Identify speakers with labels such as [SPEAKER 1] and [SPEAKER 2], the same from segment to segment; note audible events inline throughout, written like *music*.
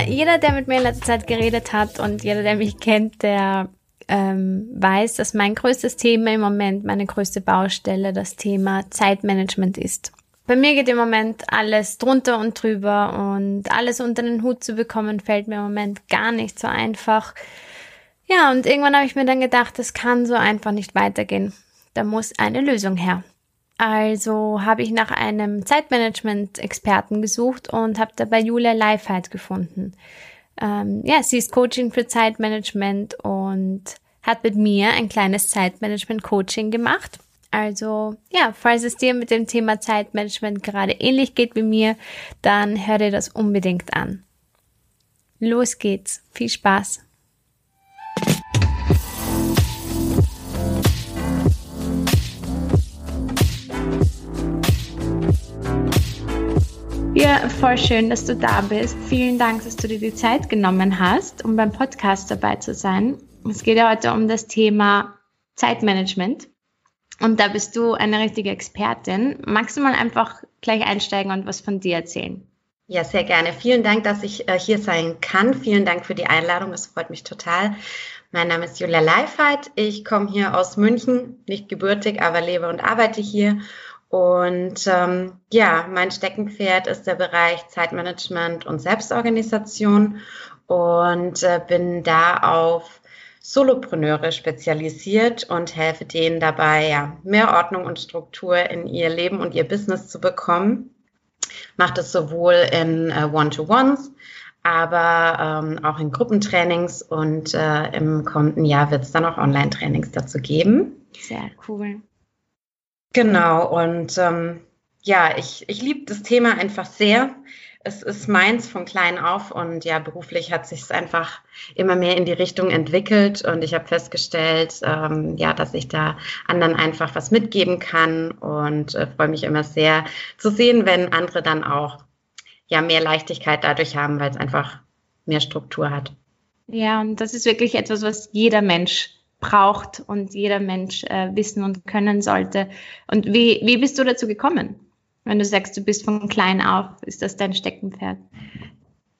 [SPEAKER 1] Jeder, der mit mir in letzter Zeit geredet hat und jeder, der mich kennt, der ähm, weiß, dass mein größtes Thema im Moment, meine größte Baustelle, das Thema Zeitmanagement ist. Bei mir geht im Moment alles drunter und drüber und alles unter den Hut zu bekommen, fällt mir im Moment gar nicht so einfach. Ja, und irgendwann habe ich mir dann gedacht, das kann so einfach nicht weitergehen. Da muss eine Lösung her. Also habe ich nach einem Zeitmanagement-Experten gesucht und habe dabei Julia Leifheit gefunden. Ähm, ja, sie ist Coaching für Zeitmanagement und hat mit mir ein kleines Zeitmanagement-Coaching gemacht. Also ja, falls es dir mit dem Thema Zeitmanagement gerade ähnlich geht wie mir, dann hör dir das unbedingt an. Los geht's. Viel Spaß. Ja, voll schön, dass du da bist. Vielen Dank, dass du dir die Zeit genommen hast, um beim Podcast dabei zu sein. Es geht ja heute um das Thema Zeitmanagement. Und da bist du eine richtige Expertin. Magst du mal einfach gleich einsteigen und was von dir erzählen?
[SPEAKER 2] Ja, sehr gerne. Vielen Dank, dass ich äh, hier sein kann. Vielen Dank für die Einladung. Das freut mich total. Mein Name ist Julia Leifheit. Ich komme hier aus München, nicht gebürtig, aber lebe und arbeite hier. Und ähm, ja, mein Steckenpferd ist der Bereich Zeitmanagement und Selbstorganisation und äh, bin da auf Solopreneure spezialisiert und helfe denen dabei, ja, mehr Ordnung und Struktur in ihr Leben und ihr Business zu bekommen. Macht es sowohl in äh, One-to-Ones, aber ähm, auch in Gruppentrainings und äh, im kommenden Jahr wird es dann auch Online-Trainings dazu geben.
[SPEAKER 1] Sehr cool.
[SPEAKER 2] Genau, und ähm, ja, ich, ich liebe das Thema einfach sehr es ist meins von klein auf und ja, beruflich hat sich es einfach immer mehr in die Richtung entwickelt und ich habe festgestellt, ähm, ja, dass ich da anderen einfach was mitgeben kann und äh, freue mich immer sehr zu sehen, wenn andere dann auch ja mehr Leichtigkeit dadurch haben, weil es einfach mehr Struktur hat.
[SPEAKER 1] Ja, und das ist wirklich etwas, was jeder Mensch braucht und jeder Mensch äh, wissen und können sollte. Und wie, wie bist du dazu gekommen? Wenn du sagst, du bist von klein auf, ist das dein Steckenpferd?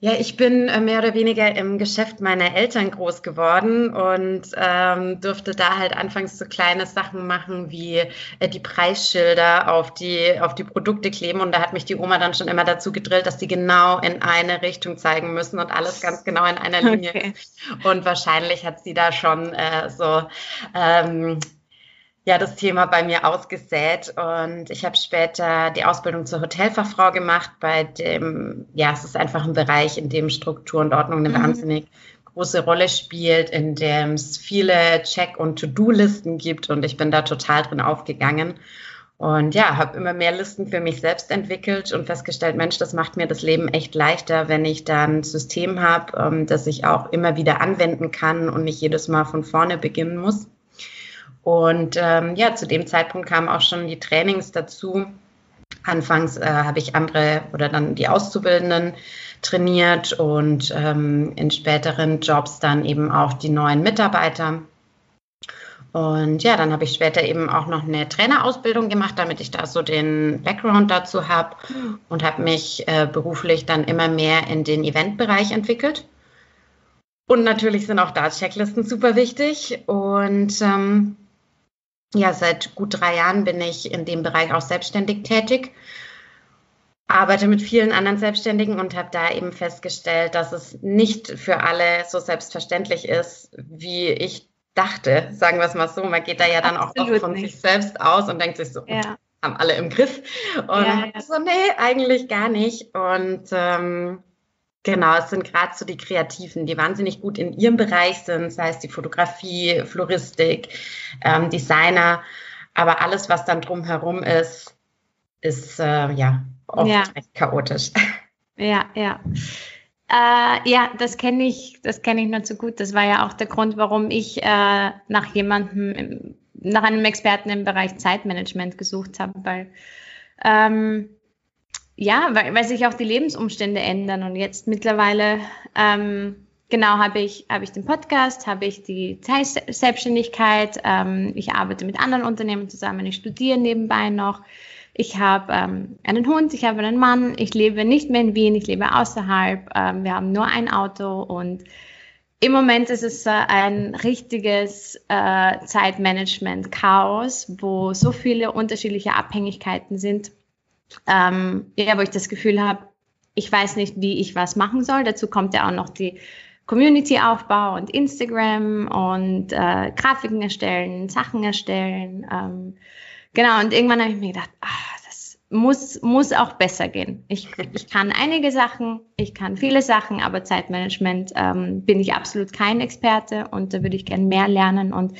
[SPEAKER 2] Ja, ich bin äh, mehr oder weniger im Geschäft meiner Eltern groß geworden und ähm, durfte da halt anfangs so kleine Sachen machen wie äh, die Preisschilder auf die, auf die Produkte kleben. Und da hat mich die Oma dann schon immer dazu gedrillt, dass die genau in eine Richtung zeigen müssen und alles ganz genau in einer Linie. Okay. Und wahrscheinlich hat sie da schon äh, so ähm, ja das Thema bei mir ausgesät und ich habe später die Ausbildung zur Hotelfachfrau gemacht, bei dem, ja, es ist einfach ein Bereich, in dem Struktur und Ordnung eine mhm. wahnsinnig große Rolle spielt, in dem es viele Check- und To-Do-Listen gibt und ich bin da total drin aufgegangen und ja, habe immer mehr Listen für mich selbst entwickelt und festgestellt, Mensch, das macht mir das Leben echt leichter, wenn ich da ein System habe, ähm, das ich auch immer wieder anwenden kann und nicht jedes Mal von vorne beginnen muss. Und ähm, ja, zu dem Zeitpunkt kamen auch schon die Trainings dazu. Anfangs äh, habe ich andere oder dann die Auszubildenden trainiert und ähm, in späteren Jobs dann eben auch die neuen Mitarbeiter. Und ja, dann habe ich später eben auch noch eine Trainerausbildung gemacht, damit ich da so den Background dazu habe und habe mich äh, beruflich dann immer mehr in den Eventbereich entwickelt. Und natürlich sind auch da Checklisten super wichtig. Und ähm, ja, seit gut drei Jahren bin ich in dem Bereich auch selbstständig tätig, arbeite mit vielen anderen Selbstständigen und habe da eben festgestellt, dass es nicht für alle so selbstverständlich ist, wie ich dachte. Sagen wir es mal so, man geht da ja dann Absolut auch von nicht. sich selbst aus und denkt sich so, ja. haben alle im Griff. Und ja, ja. so, nee, eigentlich gar nicht. Und ähm, Genau, es sind gerade so die Kreativen, die wahnsinnig gut in ihrem Bereich sind, sei es die Fotografie, Floristik, ähm, Designer, aber alles, was dann drumherum ist, ist äh, ja oft ja. recht chaotisch. *laughs*
[SPEAKER 1] Ja, ja. Äh, ja, das kenne ich, das kenne ich nur zu gut. Das war ja auch der Grund, warum ich äh, nach jemandem, nach einem Experten im Bereich Zeitmanagement gesucht habe, weil ähm, ja, weil, weil sich auch die Lebensumstände ändern und jetzt mittlerweile ähm, genau habe ich habe ich den Podcast, habe ich die Selbstständigkeit, ähm, ich arbeite mit anderen Unternehmen zusammen, ich studiere nebenbei noch. Ich habe ähm, einen Hund, ich habe einen Mann, ich lebe nicht mehr in Wien, ich lebe außerhalb. Ähm, wir haben nur ein Auto und im Moment ist es äh, ein richtiges äh, Zeitmanagement-Chaos, wo so viele unterschiedliche Abhängigkeiten sind. Ähm, ja, wo ich das Gefühl habe, ich weiß nicht, wie ich was machen soll. Dazu kommt ja auch noch die Community-Aufbau und Instagram und äh, Grafiken erstellen, Sachen erstellen. Ähm, genau, und irgendwann habe ich mir gedacht, ach, das muss, muss auch besser gehen. Ich, ich kann einige Sachen, ich kann viele Sachen, aber Zeitmanagement ähm, bin ich absolut kein Experte und da würde ich gern mehr lernen. Und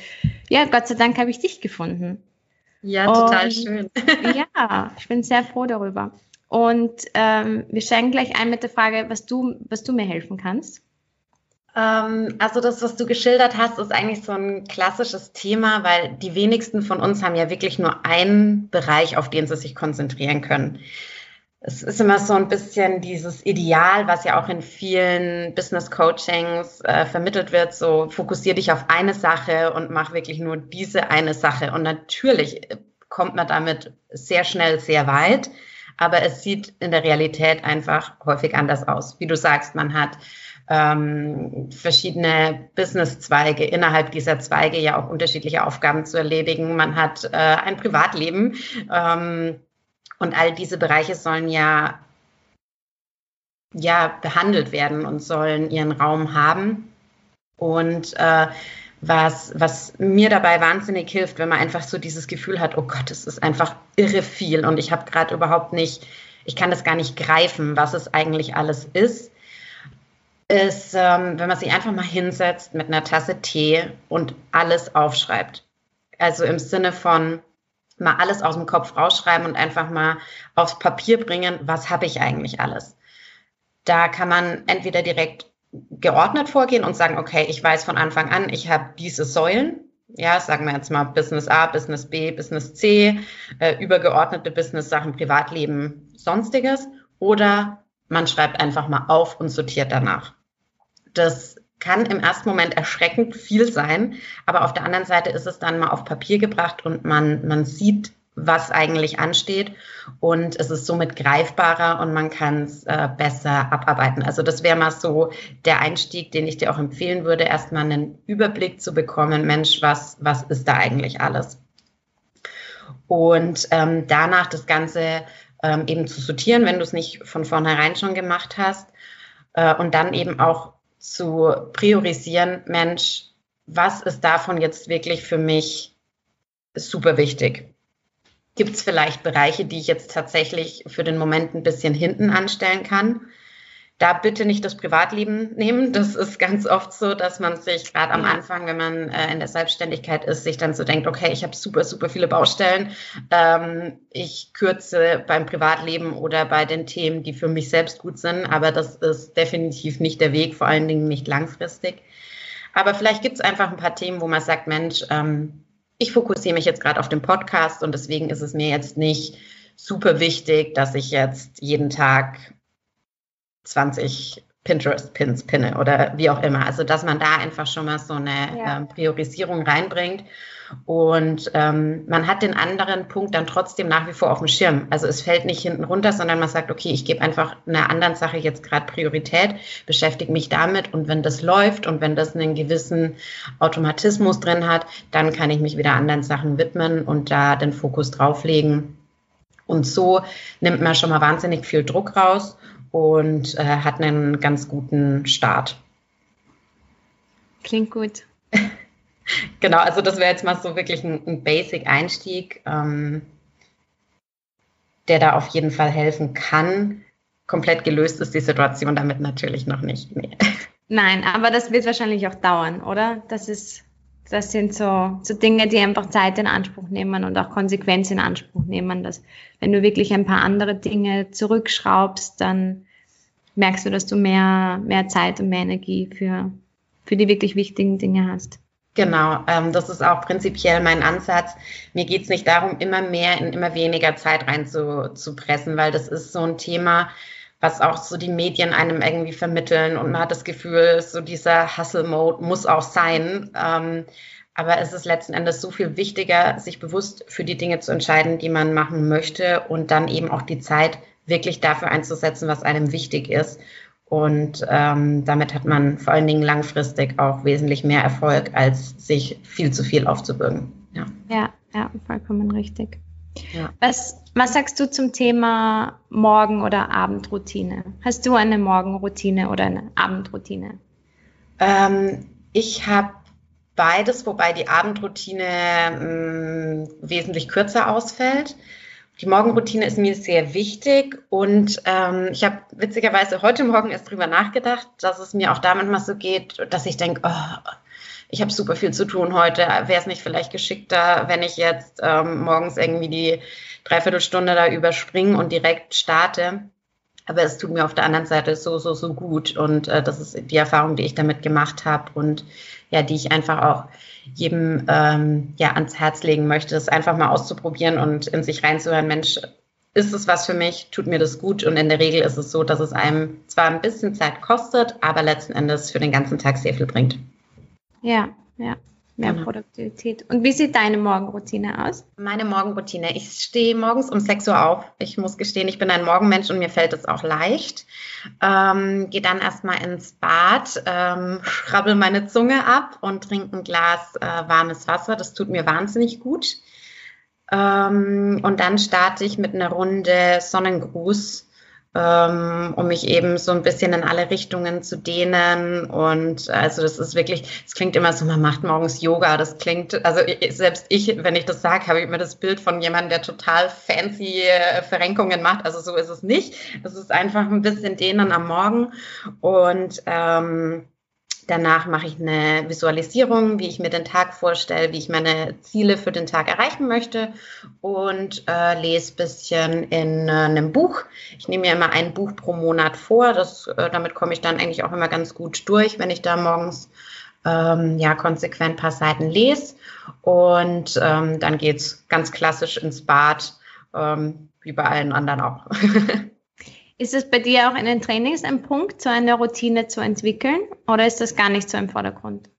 [SPEAKER 1] ja, Gott sei Dank habe ich dich gefunden.
[SPEAKER 2] Ja, total und, schön. *laughs*
[SPEAKER 1] ja, ich bin sehr froh darüber. Und ähm, wir steigen gleich ein mit der Frage, was du, was du mir helfen kannst.
[SPEAKER 2] Ähm, also das, was du geschildert hast, ist eigentlich so ein klassisches Thema, weil die wenigsten von uns haben ja wirklich nur einen Bereich, auf den sie sich konzentrieren können. Es ist immer so ein bisschen dieses Ideal, was ja auch in vielen Business Coachings äh, vermittelt wird, so fokussier dich auf eine Sache und mach wirklich nur diese eine Sache. Und natürlich kommt man damit sehr schnell sehr weit, aber es sieht in der Realität einfach häufig anders aus. Wie du sagst, man hat ähm, verschiedene Businesszweige, innerhalb dieser Zweige ja auch unterschiedliche Aufgaben zu erledigen. Man hat äh, ein Privatleben ähm, und all diese Bereiche sollen ja, ja behandelt werden und sollen ihren Raum haben. Und äh, was, was mir dabei wahnsinnig hilft, wenn man einfach so dieses Gefühl hat, oh Gott, es ist einfach irre viel und ich habe gerade überhaupt nicht, ich kann das gar nicht greifen, was es eigentlich alles ist, ist, ähm, wenn man sich einfach mal hinsetzt mit einer Tasse Tee und alles aufschreibt. Also im Sinne von mal alles aus dem Kopf rausschreiben und einfach mal aufs Papier bringen, was habe ich eigentlich alles. Da kann man entweder direkt geordnet vorgehen und sagen, okay, ich weiß von Anfang an, ich habe diese Säulen. Ja, sagen wir jetzt mal Business A, Business B, Business C, äh, übergeordnete Business-Sachen, Privatleben, sonstiges. Oder man schreibt einfach mal auf und sortiert danach. Das kann im ersten Moment erschreckend viel sein, aber auf der anderen Seite ist es dann mal auf Papier gebracht und man, man sieht, was eigentlich ansteht und es ist somit greifbarer und man kann es äh, besser abarbeiten. Also das wäre mal so der Einstieg, den ich dir auch empfehlen würde, erstmal einen Überblick zu bekommen, Mensch, was, was ist da eigentlich alles? Und ähm, danach das Ganze ähm, eben zu sortieren, wenn du es nicht von vornherein schon gemacht hast. Äh, und dann eben auch zu priorisieren, Mensch, was ist davon jetzt wirklich für mich super wichtig? Gibt es vielleicht Bereiche, die ich jetzt tatsächlich für den Moment ein bisschen hinten anstellen kann? Da bitte nicht das Privatleben nehmen. Das ist ganz oft so, dass man sich gerade am Anfang, wenn man äh, in der Selbstständigkeit ist, sich dann so denkt, okay, ich habe super, super viele Baustellen. Ähm, ich kürze beim Privatleben oder bei den Themen, die für mich selbst gut sind. Aber das ist definitiv nicht der Weg, vor allen Dingen nicht langfristig. Aber vielleicht gibt es einfach ein paar Themen, wo man sagt, Mensch, ähm, ich fokussiere mich jetzt gerade auf den Podcast und deswegen ist es mir jetzt nicht super wichtig, dass ich jetzt jeden Tag 20 Pinterest-Pins pinne oder wie auch immer. Also dass man da einfach schon mal so eine ja. ähm, Priorisierung reinbringt. Und ähm, man hat den anderen Punkt dann trotzdem nach wie vor auf dem Schirm. Also es fällt nicht hinten runter, sondern man sagt, okay, ich gebe einfach einer anderen Sache jetzt gerade Priorität, beschäftige mich damit und wenn das läuft und wenn das einen gewissen Automatismus drin hat, dann kann ich mich wieder anderen Sachen widmen und da den Fokus drauflegen. Und so nimmt man schon mal wahnsinnig viel Druck raus und äh, hat einen ganz guten Start.
[SPEAKER 1] Klingt gut. *laughs*
[SPEAKER 2] genau, also das wäre jetzt mal so wirklich ein, ein Basic-Einstieg, ähm, der da auf jeden Fall helfen kann. Komplett gelöst ist die Situation damit natürlich noch nicht. Nee. *laughs*
[SPEAKER 1] Nein, aber das wird wahrscheinlich auch dauern, oder? Das ist, das sind so, so Dinge, die einfach Zeit in Anspruch nehmen und auch Konsequenz in Anspruch nehmen. Dass wenn du wirklich ein paar andere Dinge zurückschraubst, dann merkst du, dass du mehr, mehr Zeit und mehr Energie für, für die wirklich wichtigen Dinge hast.
[SPEAKER 2] Genau, ähm, das ist auch prinzipiell mein Ansatz. Mir geht es nicht darum, immer mehr in immer weniger Zeit rein zu, zu pressen, weil das ist so ein Thema, was auch so die Medien einem irgendwie vermitteln und man hat das Gefühl, so dieser Hustle-Mode muss auch sein. Ähm, Aber es ist letzten Endes so viel wichtiger, sich bewusst für die Dinge zu entscheiden, die man machen möchte und dann eben auch die Zeit wirklich dafür einzusetzen, was einem wichtig ist. Und ähm, damit hat man vor allen Dingen langfristig auch wesentlich mehr Erfolg, als sich viel zu viel aufzubürgen.
[SPEAKER 1] Ja, ja, ja vollkommen richtig. Ja. Was, was sagst du zum Thema Morgen- oder Abendroutine? Hast du eine Morgenroutine oder eine Abendroutine?
[SPEAKER 2] Ähm, ich habe beides, wobei die Abendroutine mh, mm, wesentlich kürzer ausfällt. Die Morgenroutine ist mir sehr wichtig und ähm, ich habe witzigerweise heute Morgen erst drüber nachgedacht, dass es mir auch damit mal so geht, dass ich denke, oh, ich habe super viel zu tun heute. Wäre es nicht vielleicht geschickter, wenn ich jetzt ähm, morgens irgendwie die Dreiviertelstunde da überspringe und direkt starte? Aber es tut mir auf der anderen Seite so, so, so gut. Und äh, das ist die Erfahrung, die ich damit gemacht habe und ja, die ich einfach auch jedem ähm, ja ans Herz legen möchte, das einfach mal auszuprobieren und in sich reinzuhören, Mensch, ist es was für mich, tut mir das gut und in der Regel ist es so, dass es einem zwar ein bisschen Zeit kostet, aber letzten Endes für den ganzen Tag sehr viel bringt.
[SPEAKER 1] Ja, ja. Mehr genau. Produktivität. Und wie sieht deine Morgenroutine aus?
[SPEAKER 2] Meine Morgenroutine. Ich stehe morgens um 6 Uhr auf. Ich muss gestehen, ich bin ein Morgenmensch und mir fällt es auch leicht. Ähm, Gehe dann erstmal ins Bad, ähm, *laughs* schrabbel meine Zunge ab und trinke ein Glas äh, warmes Wasser. Das tut mir wahnsinnig gut. Ähm, und dann starte ich mit einer Runde Sonnengruß ähm, um mich eben so ein bisschen in alle Richtungen zu dehnen. Und also das ist wirklich, es klingt immer so, man macht morgens Yoga. Das klingt, also selbst ich, wenn ich das sage, habe ich immer das Bild von jemandem, der total fancy äh, Verrenkungen macht. Also so ist es nicht. Es ist einfach ein bisschen Dehnen am Morgen. Und ähm, Danach mache ich eine Visualisierung, wie ich mir den Tag vorstelle, wie ich meine Ziele für den Tag erreichen möchte und äh, lese ein bisschen in äh, einem Buch. Ich nehme mir immer ein Buch pro Monat vor. Das, äh, damit komme ich dann eigentlich auch immer ganz gut durch, wenn ich da morgens ähm, ja konsequent ein paar Seiten lese. Und ähm, dann es ganz klassisch ins Bad, ähm, wie bei allen anderen auch. *laughs*
[SPEAKER 1] Ist es bei dir auch in den Trainings ein Punkt, so eine Routine zu entwickeln oder ist das gar nicht so im Vordergrund?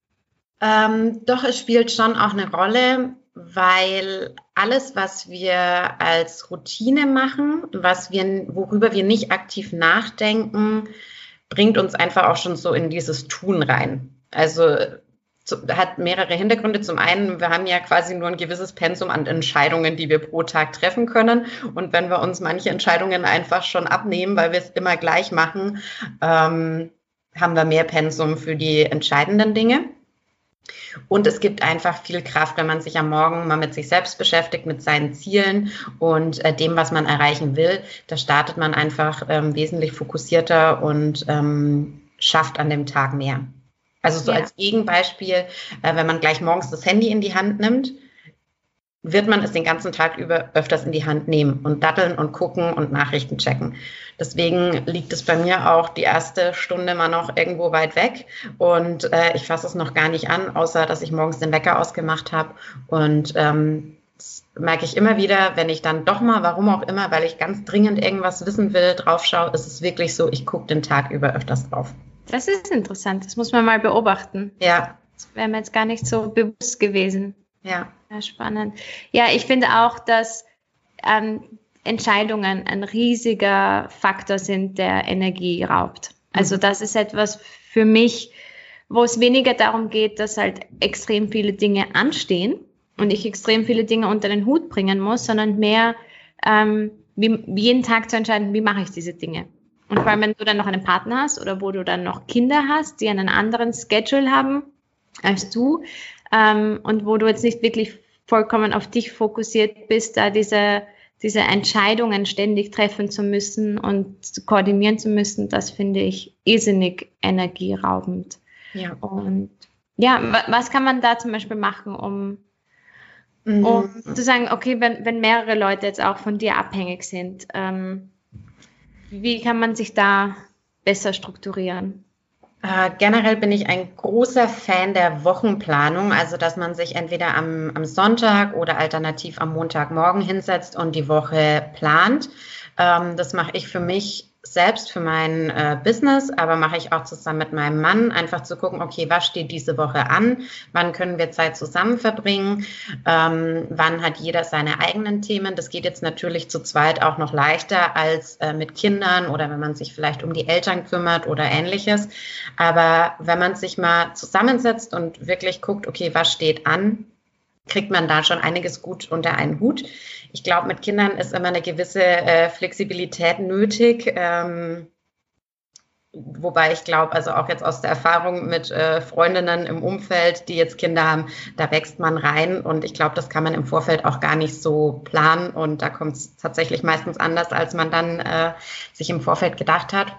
[SPEAKER 2] Ähm, doch, es spielt schon auch eine Rolle, weil alles, was wir als Routine machen, was wir, worüber wir nicht aktiv nachdenken, bringt uns einfach auch schon so in dieses Tun rein. Also hat mehrere Hintergründe. Zum einen, wir haben ja quasi nur ein gewisses Pensum an Entscheidungen, die wir pro Tag treffen können. Und wenn wir uns manche Entscheidungen einfach schon abnehmen, weil wir es immer gleich machen, ähm, haben wir mehr Pensum für die entscheidenden Dinge. Und es gibt einfach viel Kraft, wenn man sich am Morgen mal mit sich selbst beschäftigt, mit seinen Zielen und äh, dem, was man erreichen will. Da startet man einfach ähm, wesentlich fokussierter und ähm, schafft an dem Tag mehr. Also so ja. als Gegenbeispiel, äh, wenn man gleich morgens das Handy in die Hand nimmt, wird man es den ganzen Tag über öfters in die Hand nehmen und datteln und gucken und Nachrichten checken. Deswegen liegt es bei mir auch die erste Stunde mal noch irgendwo weit weg und äh, ich fasse es noch gar nicht an, außer dass ich morgens den Wecker ausgemacht habe und ähm, das merke ich immer wieder, wenn ich dann doch mal, warum auch immer, weil ich ganz dringend irgendwas wissen will, draufschaue, ist es wirklich so, ich gucke den Tag über öfters drauf.
[SPEAKER 1] Das ist interessant, das muss man mal beobachten.
[SPEAKER 2] Ja.
[SPEAKER 1] Das wäre mir jetzt gar nicht so bewusst gewesen.
[SPEAKER 2] Ja.
[SPEAKER 1] ja spannend. Ja, ich finde auch, dass ähm, Entscheidungen ein riesiger Faktor sind, der Energie raubt. Also mhm. das ist etwas für mich, wo es weniger darum geht, dass halt extrem viele Dinge anstehen und ich extrem viele Dinge unter den Hut bringen muss, sondern mehr ähm, wie, jeden Tag zu entscheiden, wie mache ich diese Dinge. Und vor allem, wenn du dann noch einen Partner hast oder wo du dann noch Kinder hast, die einen anderen Schedule haben als du ähm, und wo du jetzt nicht wirklich vollkommen auf dich fokussiert bist, da diese, diese Entscheidungen ständig treffen zu müssen und koordinieren zu müssen, das finde ich irrsinnig energieraubend. Ja. Und ja, was kann man da zum Beispiel machen, um, mhm. um zu sagen, okay, wenn, wenn mehrere Leute jetzt auch von dir abhängig sind, ähm, wie kann man sich da besser strukturieren?
[SPEAKER 2] Äh, generell bin ich ein großer Fan der Wochenplanung, also dass man sich entweder am, am Sonntag oder alternativ am Montagmorgen hinsetzt und die Woche plant. Ähm, das mache ich für mich selbst für mein äh, Business, aber mache ich auch zusammen mit meinem Mann, einfach zu gucken, okay, was steht diese Woche an, wann können wir Zeit zusammen verbringen, ähm, wann hat jeder seine eigenen Themen. Das geht jetzt natürlich zu zweit auch noch leichter als äh, mit Kindern oder wenn man sich vielleicht um die Eltern kümmert oder ähnliches. Aber wenn man sich mal zusammensetzt und wirklich guckt, okay, was steht an, kriegt man da schon einiges gut unter einen Hut. Ich glaube, mit Kindern ist immer eine gewisse äh, Flexibilität nötig. Ähm, wobei ich glaube, also auch jetzt aus der Erfahrung mit äh, Freundinnen im Umfeld, die jetzt Kinder haben, da wächst man rein und ich glaube, das kann man im Vorfeld auch gar nicht so planen und da kommt es tatsächlich meistens anders, als man dann äh, sich im Vorfeld gedacht hat.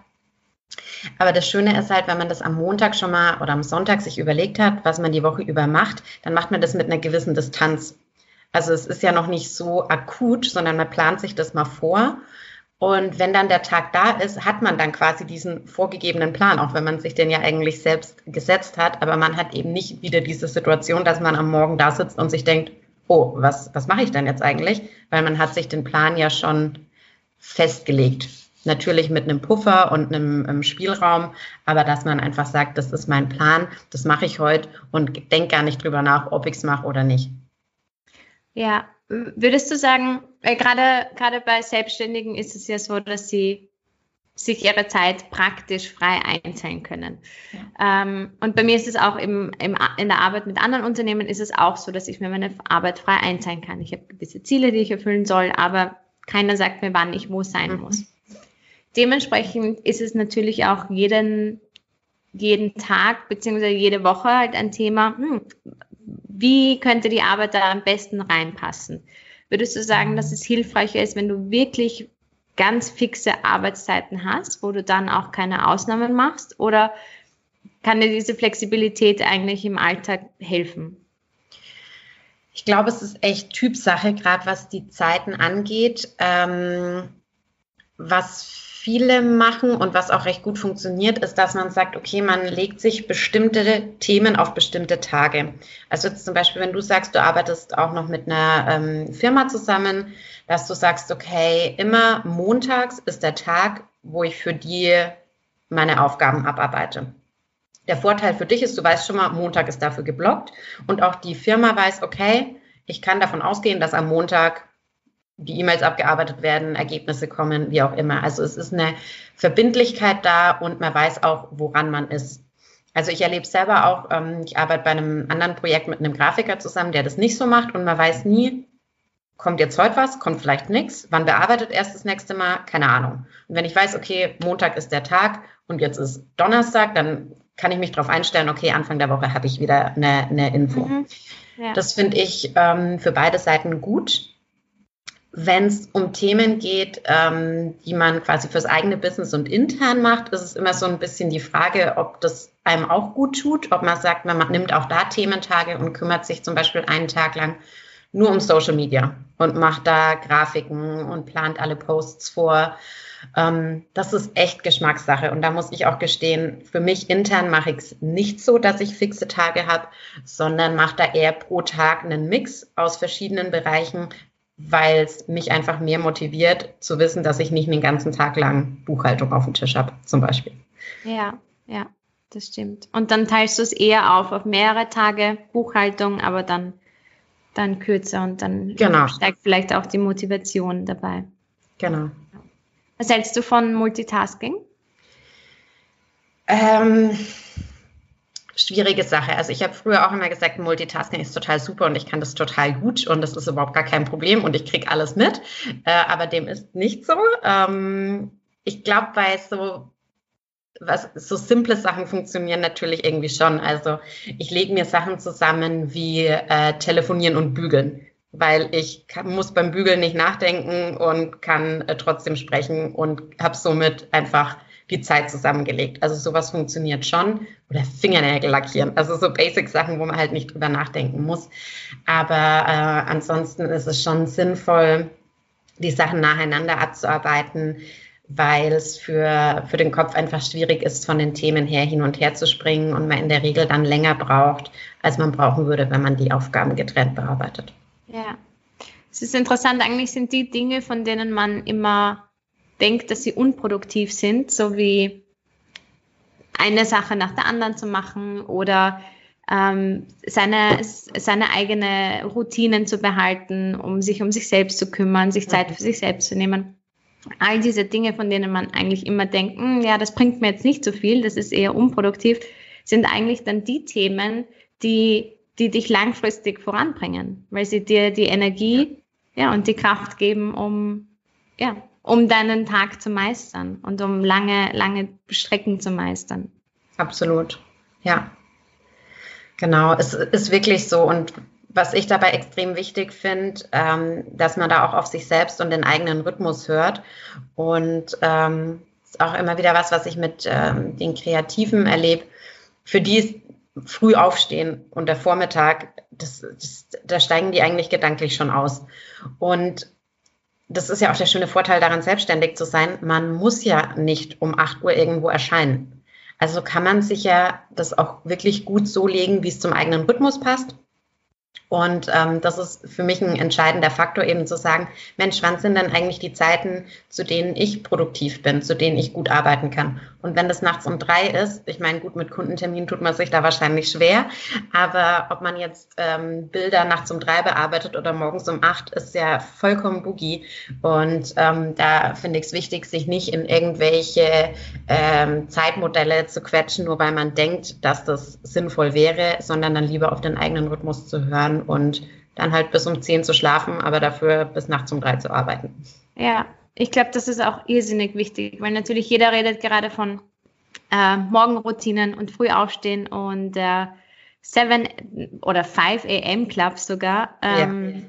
[SPEAKER 2] Aber das Schöne ist halt, wenn man das am Montag schon mal oder am Sonntag sich überlegt hat, was man die Woche über macht, dann macht man das mit einer gewissen Distanz. Also es ist ja noch nicht so akut, sondern man plant sich das mal vor. Und wenn dann der Tag da ist, hat man dann quasi diesen vorgegebenen Plan, auch wenn man sich den ja eigentlich selbst gesetzt hat. Aber man hat eben nicht wieder diese Situation, dass man am Morgen da sitzt und sich denkt, oh, was, was mache ich denn jetzt eigentlich? Weil man hat sich den Plan ja schon festgelegt. Natürlich mit einem Puffer und einem, einem Spielraum, aber dass man einfach sagt, das ist mein Plan, das mache ich heute und denke gar nicht drüber nach, ob ich es mache oder nicht.
[SPEAKER 1] Ja, würdest du sagen, gerade, gerade bei Selbstständigen ist es ja so, dass sie sich ihre Zeit praktisch frei einteilen können. Ja. Ähm, und bei mir ist es auch im, im, in der Arbeit mit anderen Unternehmen ist es auch so, dass ich mir meine Arbeit frei einteilen kann. Ich habe gewisse Ziele, die ich erfüllen soll, aber keiner sagt mir, wann ich wo sein mhm. muss. Dementsprechend ist es natürlich auch jeden, jeden Tag beziehungsweise jede Woche halt ein Thema, hm, wie könnte die Arbeit da am besten reinpassen? Würdest du sagen, dass es hilfreicher ist, wenn du wirklich ganz fixe Arbeitszeiten hast, wo du dann auch keine Ausnahmen machst? Oder kann dir diese Flexibilität eigentlich im Alltag helfen?
[SPEAKER 2] Ich glaube, es ist echt Typsache, gerade was die Zeiten angeht. Ähm, was viele machen und was auch recht gut funktioniert, ist, dass man sagt, okay, man legt sich bestimmte Themen auf bestimmte Tage. Also zum Beispiel, wenn du sagst, du arbeitest auch noch mit einer ähm, Firma zusammen, dass du sagst, okay, immer montags ist der Tag, wo ich für die meine Aufgaben abarbeite. Der Vorteil für dich ist, du weißt schon mal, Montag ist dafür geblockt und auch die Firma weiß, okay, ich kann davon ausgehen, dass am Montag die E-Mails abgearbeitet werden, Ergebnisse kommen, wie auch immer. Also es ist eine Verbindlichkeit da und man weiß auch, woran man ist. Also ich erlebe selber auch, ähm, ich arbeite bei einem anderen Projekt mit einem Grafiker zusammen, der das nicht so macht und man weiß nie, kommt jetzt heute was, kommt vielleicht nichts, wann bearbeitet erst das nächste Mal, keine Ahnung. Und wenn ich weiß, okay, Montag ist der Tag und jetzt ist Donnerstag, dann kann ich mich darauf einstellen, okay, Anfang der Woche habe ich wieder eine, eine Info. Mhm. Ja. Das finde ich ähm, für beide Seiten gut wenn es um Themen geht, ähm, die man quasi fürs eigene Business und intern macht, ist es immer so ein bisschen die Frage, ob das einem auch gut tut, ob man sagt, man nimmt auch da Thementage und kümmert sich zum Beispiel einen Tag lang nur um Social Media und macht da Grafiken und plant alle Posts vor. Ähm, das ist echt Geschmackssache. Und da muss ich auch gestehen, für mich intern mache ich es nicht so, dass ich fixe Tage habe, sondern mache da eher pro Tag einen Mix aus verschiedenen Bereichen, weil es mich einfach mehr motiviert zu wissen, dass ich nicht den ganzen Tag lang Buchhaltung auf dem Tisch habe, zum Beispiel.
[SPEAKER 1] Ja, ja, das stimmt. Und dann teilst du es eher auf, auf mehrere Tage Buchhaltung, aber dann, dann kürzer und dann genau. steigt vielleicht auch die Motivation dabei.
[SPEAKER 2] Genau.
[SPEAKER 1] Was hältst du von Multitasking?
[SPEAKER 2] Ähm, schwierige Sache. Also ich habe früher auch immer gesagt, Multitasking ist total super und ich kann das total gut und das ist überhaupt gar kein Problem und ich kriege alles mit. Äh, aber dem ist nicht so. Ähm, ich glaube, bei so was so simple Sachen funktionieren natürlich irgendwie schon. Also ich lege mir Sachen zusammen wie äh, telefonieren und bügeln, weil ich kann, muss beim Bügeln nicht nachdenken und kann äh, trotzdem sprechen und habe somit einfach die Zeit zusammengelegt. Also sowas funktioniert schon. Oder Fingernägel lackieren. Also so Basic-Sachen, wo man halt nicht drüber nachdenken muss. Aber äh, ansonsten ist es schon sinnvoll, die Sachen nacheinander abzuarbeiten, weil es für, für den Kopf einfach schwierig ist, von den Themen her hin und her zu springen und man in der Regel dann länger braucht, als man brauchen würde, wenn man die Aufgaben getrennt bearbeitet.
[SPEAKER 1] Ja. Es ist interessant, eigentlich sind die Dinge, von denen man immer denkt, dass sie unproduktiv sind, so wie eine Sache nach der anderen zu machen oder ähm, seine, seine eigene Routinen zu behalten, um sich um sich selbst zu kümmern, sich Zeit für sich selbst zu nehmen. All diese Dinge, von denen man eigentlich immer denkt, hm, ja, das bringt mir jetzt nicht so viel, das ist eher unproduktiv, sind eigentlich dann die Themen, die, die dich langfristig voranbringen, weil sie dir die Energie ja, und die Kraft geben, um, ja, um deinen Tag zu meistern und um lange, lange Strecken zu meistern.
[SPEAKER 2] Absolut, ja. Genau, es ist wirklich so. Und was ich dabei extrem wichtig finde, ähm, dass man da auch auf sich selbst und den eigenen Rhythmus hört. Und ähm, ist auch immer wieder was, was ich mit ähm, den Kreativen erlebe. Für die ist früh aufstehen und der Vormittag, das, das, da steigen die eigentlich gedanklich schon aus. Und das ist ja auch der schöne Vorteil daran, selbstständig zu sein. Man muss ja nicht um 8 Uhr irgendwo erscheinen. Also kann man sich ja das auch wirklich gut so legen, wie es zum eigenen Rhythmus passt. Und ähm, das ist für mich ein entscheidender Faktor, eben zu sagen, Mensch, wann sind denn eigentlich die Zeiten, zu denen ich produktiv bin, zu denen ich gut arbeiten kann? Und wenn das nachts um drei ist, ich meine, gut, mit Kundentermin tut man sich da wahrscheinlich schwer, aber ob man jetzt ähm, Bilder nachts um drei bearbeitet oder morgens um acht, ist ja vollkommen boogie. Und ähm, da finde ich es wichtig, sich nicht in irgendwelche ähm, Zeitmodelle zu quetschen, nur weil man denkt, dass das sinnvoll wäre, sondern dann lieber auf den eigenen Rhythmus zu hören und dann halt bis um zehn zu schlafen, aber dafür bis nachts um drei zu arbeiten.
[SPEAKER 1] Ja, ich glaube, das ist auch irrsinnig wichtig, weil natürlich jeder redet gerade von äh, Morgenroutinen und früh aufstehen und äh, 7 oder 5 a.m. Clubs sogar. Ähm, ja.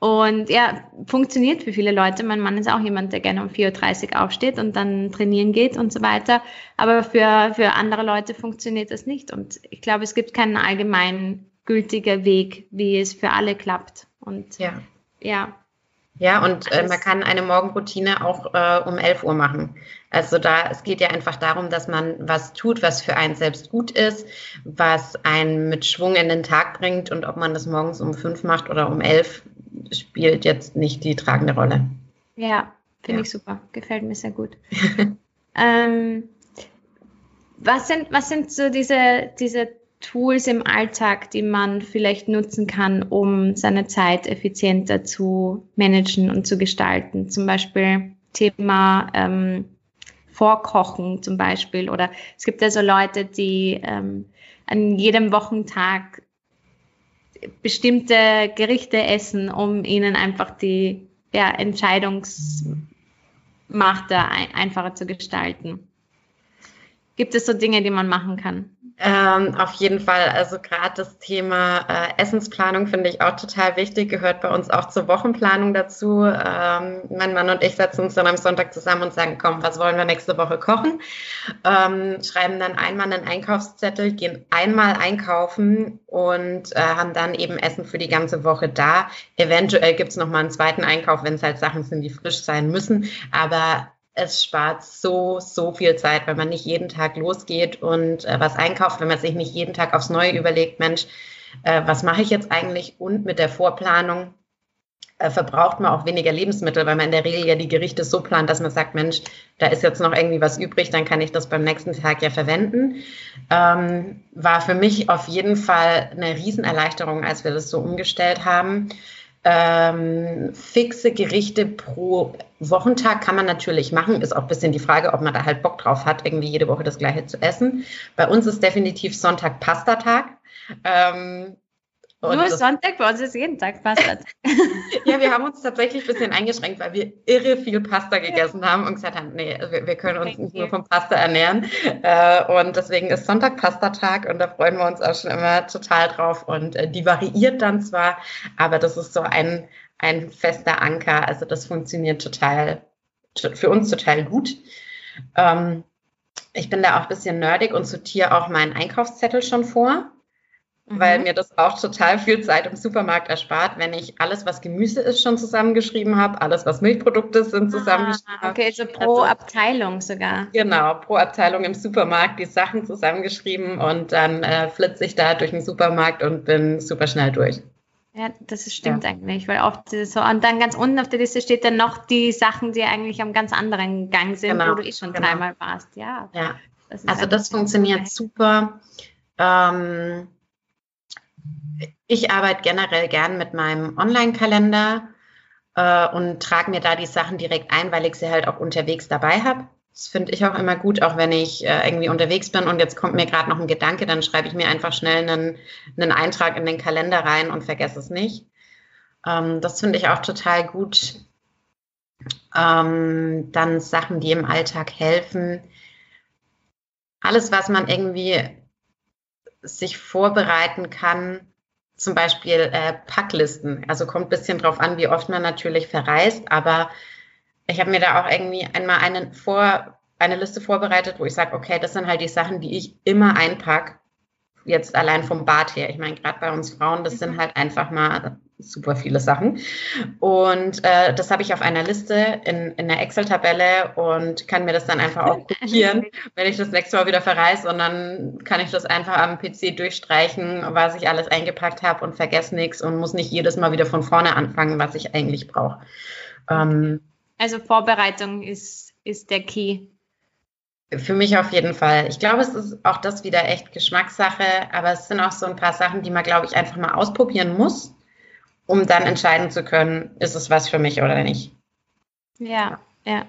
[SPEAKER 1] Und ja, funktioniert für viele Leute. Mein Mann ist auch jemand, der gerne um 4.30 Uhr aufsteht und dann trainieren geht und so weiter. Aber für, für andere Leute funktioniert das nicht. Und ich glaube, es gibt keinen allgemeinen gültigen Weg, wie es für alle klappt. Und
[SPEAKER 2] ja, ja ja, und äh, man kann eine Morgenroutine auch äh, um 11 Uhr machen. Also da, es geht ja einfach darum, dass man was tut, was für einen selbst gut ist, was einen mit Schwung in den Tag bringt und ob man das morgens um 5 macht oder um 11, spielt jetzt nicht die tragende Rolle.
[SPEAKER 1] Ja, finde ja. ich super. Gefällt mir sehr gut. *laughs* ähm, was sind, was sind so diese, diese Tools im Alltag, die man vielleicht nutzen kann, um seine Zeit effizienter zu managen und zu gestalten? Zum Beispiel Thema ähm, Vorkochen zum Beispiel. Oder es gibt ja so Leute, die ähm, an jedem Wochentag bestimmte Gerichte essen, um ihnen einfach die ja, Entscheidungsmacht einfacher zu gestalten. Gibt es so Dinge, die man machen kann?
[SPEAKER 2] Ähm, auf jeden Fall. Also gerade das Thema äh, Essensplanung finde ich auch total wichtig, gehört bei uns auch zur Wochenplanung dazu. Ähm, mein Mann und ich setzen uns dann am Sonntag zusammen und sagen, komm, was wollen wir nächste Woche kochen? Ähm, schreiben dann einmal einen Einkaufszettel, gehen einmal einkaufen und äh, haben dann eben Essen für die ganze Woche da. Eventuell gibt es nochmal einen zweiten Einkauf, wenn es halt Sachen sind, die frisch sein müssen. Aber es spart so, so viel Zeit, wenn man nicht jeden Tag losgeht und äh, was einkauft, wenn man sich nicht jeden Tag aufs Neue überlegt, Mensch, äh, was mache ich jetzt eigentlich? Und mit der Vorplanung äh, verbraucht man auch weniger Lebensmittel, weil man in der Regel ja die Gerichte so plant, dass man sagt, Mensch, da ist jetzt noch irgendwie was übrig, dann kann ich das beim nächsten Tag ja verwenden. Ähm, war für mich auf jeden Fall eine Riesenerleichterung, als wir das so umgestellt haben. Ähm, fixe Gerichte pro Wochentag kann man natürlich machen. Ist auch ein bisschen die Frage, ob man da halt Bock drauf hat, irgendwie jede Woche das Gleiche zu essen. Bei uns ist definitiv Sonntag Pastatag. Ähm,
[SPEAKER 1] Nur Sonntag, bei uns ist jeden Tag Pasta. *laughs*
[SPEAKER 2] ja, wir haben uns tatsächlich ein bisschen eingeschränkt, weil wir irre viel Pasta gegessen haben und gesagt haben, nee, wir, wir können uns nicht nur vom Pasta ernähren. Äh, und deswegen ist Sonntag Pastatag und da freuen wir uns auch schon immer total drauf. Und äh, die variiert dann zwar, aber das ist so ein, ein fester Anker. Also das funktioniert total, für uns total gut. Ähm, ich bin da auch ein bisschen nerdig und sortiere auch meinen Einkaufszettel schon vor weil mhm. mir das auch total viel Zeit im Supermarkt erspart, wenn ich alles, was Gemüse ist, schon zusammengeschrieben habe, alles, was Milchprodukte sind, ah, zusammengeschrieben
[SPEAKER 1] habe. Okay, so pro also, Abteilung sogar.
[SPEAKER 2] Genau, pro Abteilung im Supermarkt die Sachen zusammengeschrieben und dann äh, flitze ich da durch den Supermarkt und bin super schnell durch.
[SPEAKER 1] Ja, das stimmt ja. eigentlich, weil oft so, und dann ganz unten auf der Liste steht dann noch die Sachen, die eigentlich am ganz anderen Gang sind, genau. wo du eh schon genau. dreimal warst. Ja.
[SPEAKER 2] ja. Das also das funktioniert okay. super. Ähm, ich arbeite generell gern mit meinem Online-Kalender äh, und trage mir da die Sachen direkt ein, weil ich sie halt auch unterwegs dabei habe. Das finde ich auch immer gut, auch wenn ich äh, irgendwie unterwegs bin und jetzt kommt mir gerade noch ein Gedanke, dann schreibe ich mir einfach schnell einen, einen Eintrag in den Kalender rein und vergesse es nicht. Ähm, das finde ich auch total gut. Ähm, dann Sachen, die im Alltag helfen. Alles, was man irgendwie sich vorbereiten kann, zum Beispiel äh, Packlisten. Also kommt ein bisschen drauf an, wie oft man natürlich verreist, aber ich habe mir da auch irgendwie einmal einen vor, eine Liste vorbereitet, wo ich sage, okay, das sind halt die Sachen, die ich immer einpack. Jetzt allein vom Bad her. Ich meine, gerade bei uns Frauen, das sind mhm. halt einfach mal super viele Sachen. Und äh, das habe ich auf einer Liste in, in einer Excel-Tabelle und kann mir das dann einfach auch *laughs* kopieren, wenn ich das nächste Mal wieder verreise. Und dann kann ich das einfach am PC durchstreichen, was ich alles eingepackt habe und vergesse nichts und muss nicht jedes Mal wieder von vorne anfangen, was ich eigentlich brauche. Ähm,
[SPEAKER 1] also Vorbereitung ist, ist der Key.
[SPEAKER 2] Für mich auf jeden Fall. Ich glaube, es ist auch das wieder echt Geschmackssache, aber es sind auch so ein paar Sachen, die man, glaube ich, einfach mal ausprobieren muss, um dann entscheiden zu können, ist es was für mich oder nicht.
[SPEAKER 1] Ja, ja,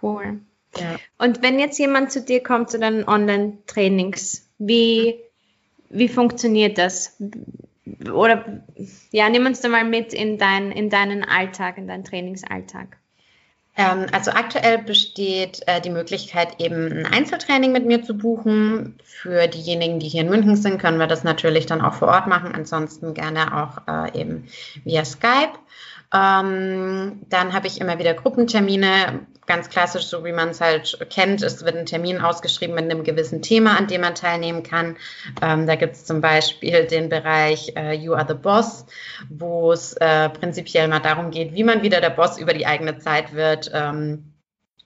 [SPEAKER 1] cool. Ja. Und wenn jetzt jemand zu dir kommt zu deinen Online-Trainings, wie, wie funktioniert das? Oder ja, nimm uns da mal mit in, dein, in deinen Alltag, in deinen Trainingsalltag.
[SPEAKER 2] Ähm, also aktuell besteht äh, die Möglichkeit, eben ein Einzeltraining mit mir zu buchen. Für diejenigen, die hier in München sind, können wir das natürlich dann auch vor Ort machen. Ansonsten gerne auch äh, eben via Skype. Ähm, dann habe ich immer wieder Gruppentermine, ganz klassisch, so wie man es halt kennt. Es wird ein Termin ausgeschrieben mit einem gewissen Thema, an dem man teilnehmen kann. Ähm, da gibt es zum Beispiel den Bereich äh, You are the Boss, wo es äh, prinzipiell mal darum geht, wie man wieder der Boss über die eigene Zeit wird. Ähm,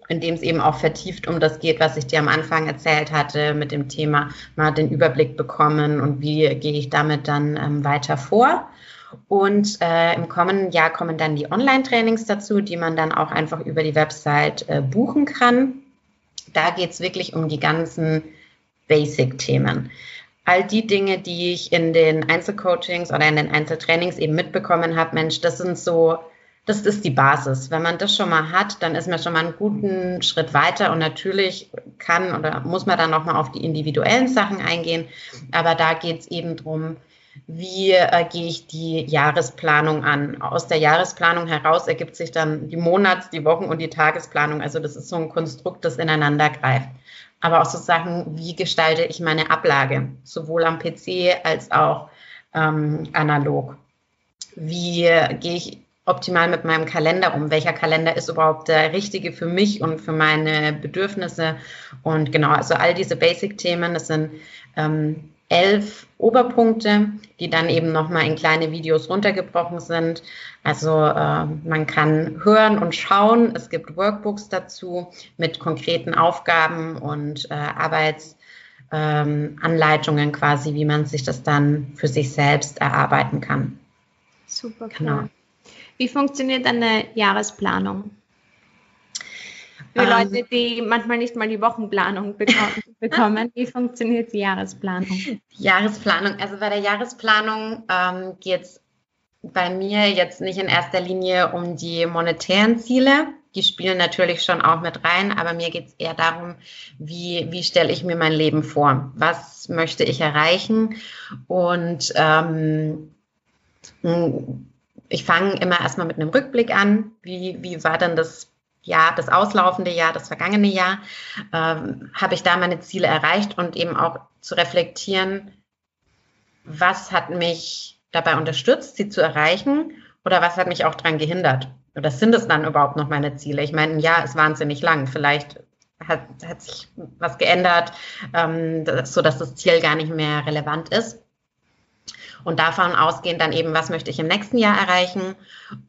[SPEAKER 2] in dem es eben auch vertieft um das geht, was ich dir am Anfang erzählt hatte, mit dem Thema mal den Überblick bekommen und wie gehe ich damit dann ähm, weiter vor. Und äh, im kommenden Jahr kommen dann die Online-Trainings dazu, die man dann auch einfach über die Website äh, buchen kann. Da geht es wirklich um die ganzen Basic-Themen. All die Dinge, die ich in den Einzelcoachings oder in den Einzeltrainings eben mitbekommen habe, Mensch, das sind so, das ist die Basis. Wenn man das schon mal hat, dann ist man schon mal einen guten Schritt weiter und natürlich kann oder muss man dann nochmal auf die individuellen Sachen eingehen. Aber da geht es eben drum wie äh, gehe ich die Jahresplanung an. Aus der Jahresplanung heraus ergibt sich dann die Monats-, die Wochen- und die Tagesplanung. Also das ist so ein Konstrukt, das ineinander greift. Aber auch so Sachen, wie gestalte ich meine Ablage, sowohl am PC als auch ähm, analog. Wie gehe ich optimal mit meinem Kalender um? Welcher Kalender ist überhaupt der richtige für mich und für meine Bedürfnisse? Und genau, also all diese Basic-Themen, das sind ähm, elf Oberpunkte, die dann eben nochmal in kleine Videos runtergebrochen sind. Also äh, man kann hören und schauen. Es gibt Workbooks dazu mit konkreten Aufgaben und äh, Arbeitsanleitungen ähm, quasi, wie man sich das dann für sich selbst erarbeiten kann.
[SPEAKER 1] Super, genau. Cool. Wie funktioniert eine Jahresplanung? Für ähm, Leute, die manchmal nicht mal die Wochenplanung *laughs* bekommen, wie funktioniert die Jahresplanung? Die
[SPEAKER 2] Jahresplanung, also bei der Jahresplanung ähm, geht es bei mir jetzt nicht in erster Linie um die monetären Ziele. Die spielen natürlich schon auch mit rein, aber mir geht es eher darum, wie, wie stelle ich mir mein Leben vor? Was möchte ich erreichen? Und ähm, ich fange immer erstmal mit einem Rückblick an. Wie, wie war denn das Jahr, das auslaufende Jahr, das vergangene Jahr, ähm, habe ich da meine Ziele erreicht und eben auch zu reflektieren, was hat mich dabei unterstützt, sie zu erreichen oder was hat mich auch daran gehindert? Oder sind es dann überhaupt noch meine Ziele? Ich meine, ein Jahr ist wahnsinnig lang. Vielleicht hat, hat sich was geändert, ähm, so dass das Ziel gar nicht mehr relevant ist. Und davon ausgehend dann eben, was möchte ich im nächsten Jahr erreichen?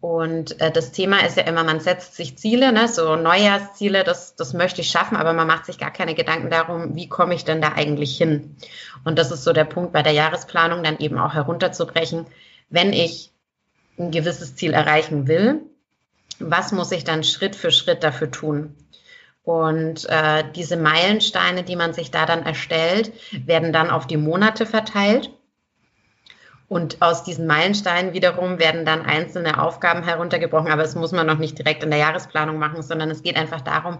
[SPEAKER 2] Und äh, das Thema ist ja immer, man setzt sich Ziele, ne? so Neujahrsziele, das, das möchte ich schaffen, aber man macht sich gar keine Gedanken darum, wie komme ich denn da eigentlich hin? Und das ist so der Punkt bei der Jahresplanung, dann eben auch herunterzubrechen. wenn ich ein gewisses Ziel erreichen will, was muss ich dann Schritt für Schritt dafür tun? Und äh, diese Meilensteine, die man sich da dann erstellt, werden dann auf die Monate verteilt. Und aus diesen Meilensteinen wiederum werden dann einzelne Aufgaben heruntergebrochen, aber das muss man noch nicht direkt in der Jahresplanung machen, sondern es geht einfach darum,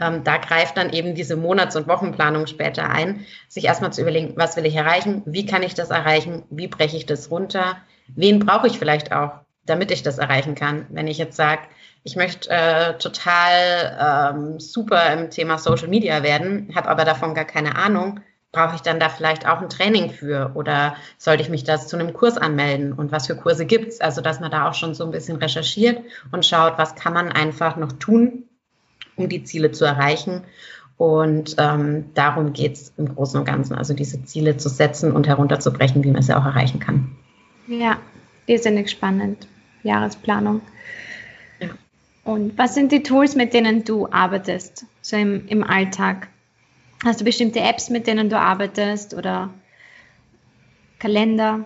[SPEAKER 2] ähm, da greift dann eben diese Monats- und Wochenplanung später ein, sich erstmal zu überlegen, was will ich erreichen, wie kann ich das erreichen, wie breche ich das runter, wen brauche ich vielleicht auch, damit ich das erreichen kann. Wenn ich jetzt sage, ich möchte äh, total ähm, super im Thema Social Media werden, habe aber davon gar keine Ahnung, brauche ich dann da vielleicht auch ein Training für oder sollte ich mich das zu einem Kurs anmelden und was für Kurse gibt es? Also, dass man da auch schon so ein bisschen recherchiert und schaut, was kann man einfach noch tun, um die Ziele zu erreichen. Und ähm, darum geht es im Großen und Ganzen, also diese Ziele zu setzen und herunterzubrechen, wie man sie auch erreichen kann.
[SPEAKER 1] Ja, irrsinnig spannend. Jahresplanung. Ja. Und was sind die Tools, mit denen du arbeitest, so im, im Alltag? Hast du bestimmte Apps, mit denen du arbeitest oder Kalender?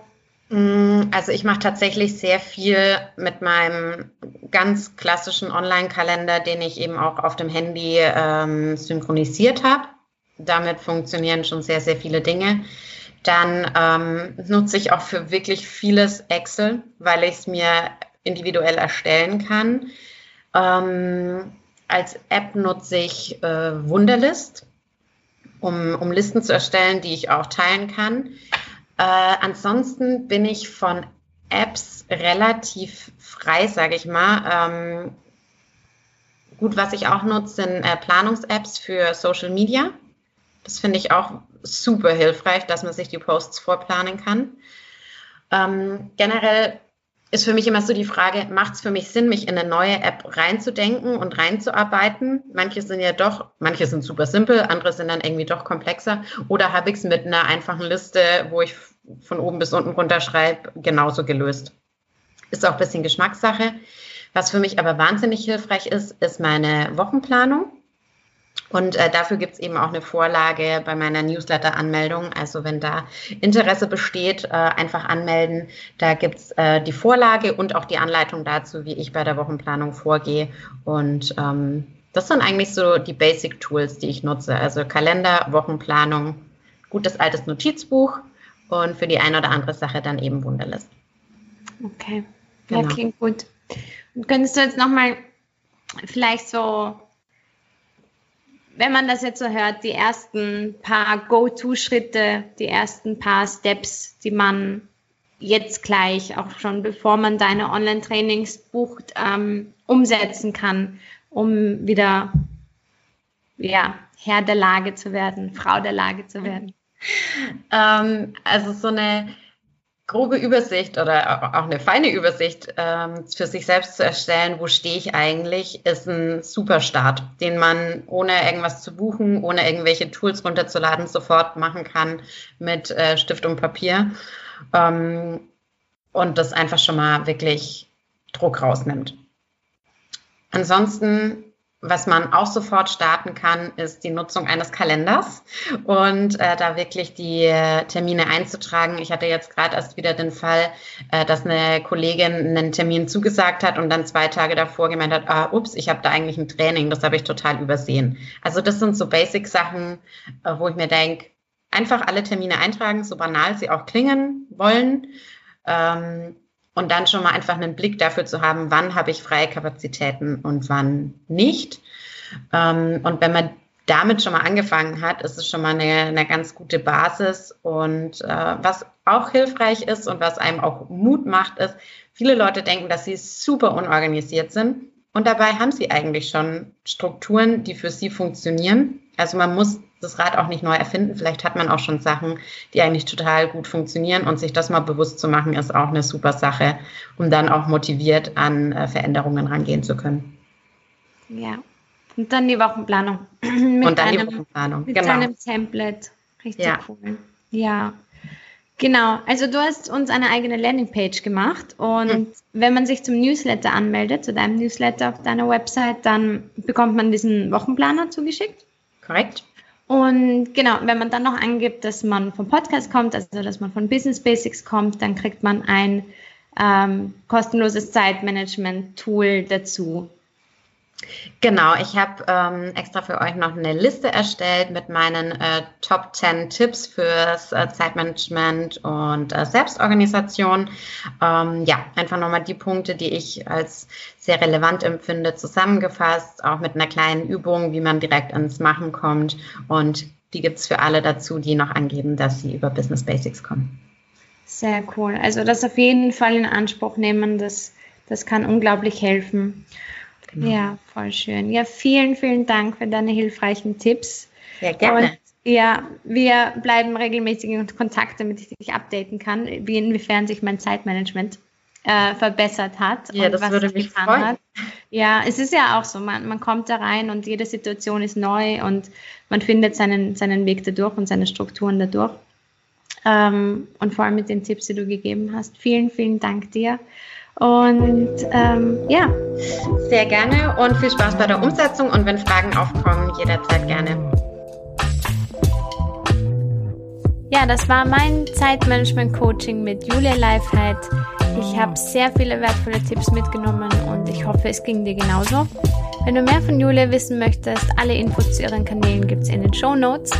[SPEAKER 2] Mm, also ich mache tatsächlich sehr viel mit meinem ganz klassischen Online-Kalender, den ich eben auch auf dem Handy ähm, synchronisiert habe. Damit funktionieren schon sehr, sehr viele Dinge. Dann ähm, nutze ich auch für wirklich vieles Excel, weil ich es mir individuell erstellen kann. Ähm, als App nutze ich äh, Wunderlist um, um Listen zu erstellen, die ich auch teilen kann. Äh, ansonsten bin ich von Apps relativ frei, sage ich mal. Ähm, gut, was ich auch nutze, sind äh, Planungs-Apps für Social Media. Das finde ich auch super hilfreich, dass man sich die Posts vorplanen kann. Ähm, generell ist für mich immer so die Frage, macht es für mich Sinn, mich in eine neue App reinzudenken und reinzuarbeiten? Manche sind ja doch, manche sind super simpel, andere sind dann irgendwie doch komplexer. Oder habe ich es mit einer einfachen Liste, wo ich von oben bis unten runterschreibe, genauso gelöst? Ist auch ein bisschen Geschmackssache. Was für mich aber wahnsinnig hilfreich ist, ist meine Wochenplanung. Und äh, dafür gibt es eben auch eine Vorlage bei meiner Newsletter-Anmeldung. Also wenn da Interesse besteht, äh, einfach anmelden. Da gibt es äh, die Vorlage und auch die Anleitung dazu, wie ich bei der Wochenplanung vorgehe. Und ähm, das sind eigentlich so die Basic-Tools, die ich nutze. Also Kalender, Wochenplanung, gutes altes Notizbuch und für die eine oder andere Sache dann eben Wunderlist.
[SPEAKER 1] Okay, ja, genau. klingt gut. Und könntest du jetzt nochmal vielleicht so wenn man das jetzt so hört, die ersten paar Go-To-Schritte, die ersten paar Steps, die man jetzt gleich, auch schon bevor man deine Online-Trainings bucht, ähm, umsetzen kann, um wieder ja, Herr der Lage zu werden, Frau der Lage zu werden?
[SPEAKER 2] Ähm, also so eine grobe Übersicht oder auch eine feine Übersicht ähm, für sich selbst zu erstellen, wo stehe ich eigentlich, ist ein super Start, den man ohne irgendwas zu buchen, ohne irgendwelche Tools runterzuladen, sofort machen kann mit äh, Stift und Papier. Ähm, und das einfach schon mal wirklich Druck rausnimmt. Ansonsten was man auch sofort starten kann, ist die Nutzung eines Kalenders und äh, da wirklich die äh, Termine einzutragen. Ich hatte jetzt gerade erst wieder den Fall, äh, dass eine Kollegin einen Termin zugesagt hat und dann zwei Tage davor gemeint hat, ah, ups, ich habe da eigentlich ein Training, das habe ich total übersehen. Also das sind so Basic-Sachen, äh, wo ich mir denke, einfach alle Termine eintragen, so banal sie auch klingen wollen. Ähm, und dann schon mal einfach einen Blick dafür zu haben, wann habe ich freie Kapazitäten und wann nicht. Ähm, und wenn man damit schon mal angefangen hat, ist es schon mal eine, eine ganz gute Basis. Und äh, was auch hilfreich ist und was einem auch Mut macht, ist, viele Leute denken, dass sie super unorganisiert sind. Und dabei haben sie eigentlich schon Strukturen, die für sie funktionieren. Also man muss das Rad auch nicht neu erfinden. Vielleicht hat man auch schon Sachen, die eigentlich total gut funktionieren und sich das mal bewusst zu machen, ist auch eine super Sache, um dann auch motiviert an äh, Veränderungen rangehen zu können.
[SPEAKER 1] Ja. Und dann die Wochenplanung. *clears throat*
[SPEAKER 2] mit und dann einem, die Wochenplanung.
[SPEAKER 1] Mit genau. einem Template. Richtig ja. cool. Ja. Genau, also du hast uns eine eigene Landingpage gemacht und hm. wenn man sich zum Newsletter anmeldet, zu deinem Newsletter auf deiner Website, dann bekommt man diesen Wochenplaner zugeschickt.
[SPEAKER 2] Korrekt.
[SPEAKER 1] Und genau, wenn man dann noch angibt, dass man vom Podcast kommt, also dass man von Business Basics kommt, dann kriegt man ein ähm, kostenloses Zeitmanagement-Tool dazu.
[SPEAKER 2] Genau, ich habe ähm, extra für euch noch eine Liste erstellt mit meinen äh, Top 10 Tipps fürs äh, Zeitmanagement und äh, Selbstorganisation. Ähm, ja, einfach nochmal die Punkte, die ich als sehr relevant empfinde, zusammengefasst, auch mit einer kleinen Übung, wie man direkt ins Machen kommt. Und die gibt es für alle dazu, die noch angeben, dass sie über Business Basics kommen.
[SPEAKER 1] Sehr cool. Also das auf jeden Fall in Anspruch nehmen, das, das kann unglaublich helfen. Genau. Ja, voll schön. Ja, vielen, vielen Dank für deine hilfreichen Tipps.
[SPEAKER 2] Sehr gerne. Und
[SPEAKER 1] ja, wir bleiben regelmäßig in Kontakt, damit ich dich updaten kann, wie inwiefern sich mein Zeitmanagement äh, verbessert hat.
[SPEAKER 2] Ja, das würde mich freuen. Hat.
[SPEAKER 1] Ja, es ist ja auch so, man, man kommt da rein und jede Situation ist neu und man findet seinen, seinen Weg dadurch und seine Strukturen dadurch. Ähm, und vor allem mit den Tipps, die du gegeben hast. Vielen, vielen Dank dir. Und ähm, ja.
[SPEAKER 2] Sehr gerne und viel Spaß bei der Umsetzung und wenn Fragen aufkommen, jederzeit gerne.
[SPEAKER 1] Ja, das war mein Zeitmanagement-Coaching mit Julia Leifheit. Ich habe sehr viele wertvolle Tipps mitgenommen und ich hoffe, es ging dir genauso. Wenn du mehr von Julia wissen möchtest, alle Infos zu ihren Kanälen gibt es in den Show Notes.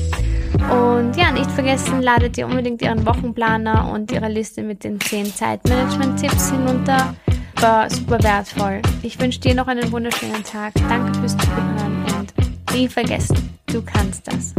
[SPEAKER 1] Und ja, nicht vergessen, ladet ihr unbedingt ihren Wochenplaner und ihre Liste mit den 10 Zeitmanagement-Tipps hinunter. War super wertvoll. Ich wünsche dir noch einen wunderschönen Tag. Danke fürs Zuhören und nie vergessen, du kannst das.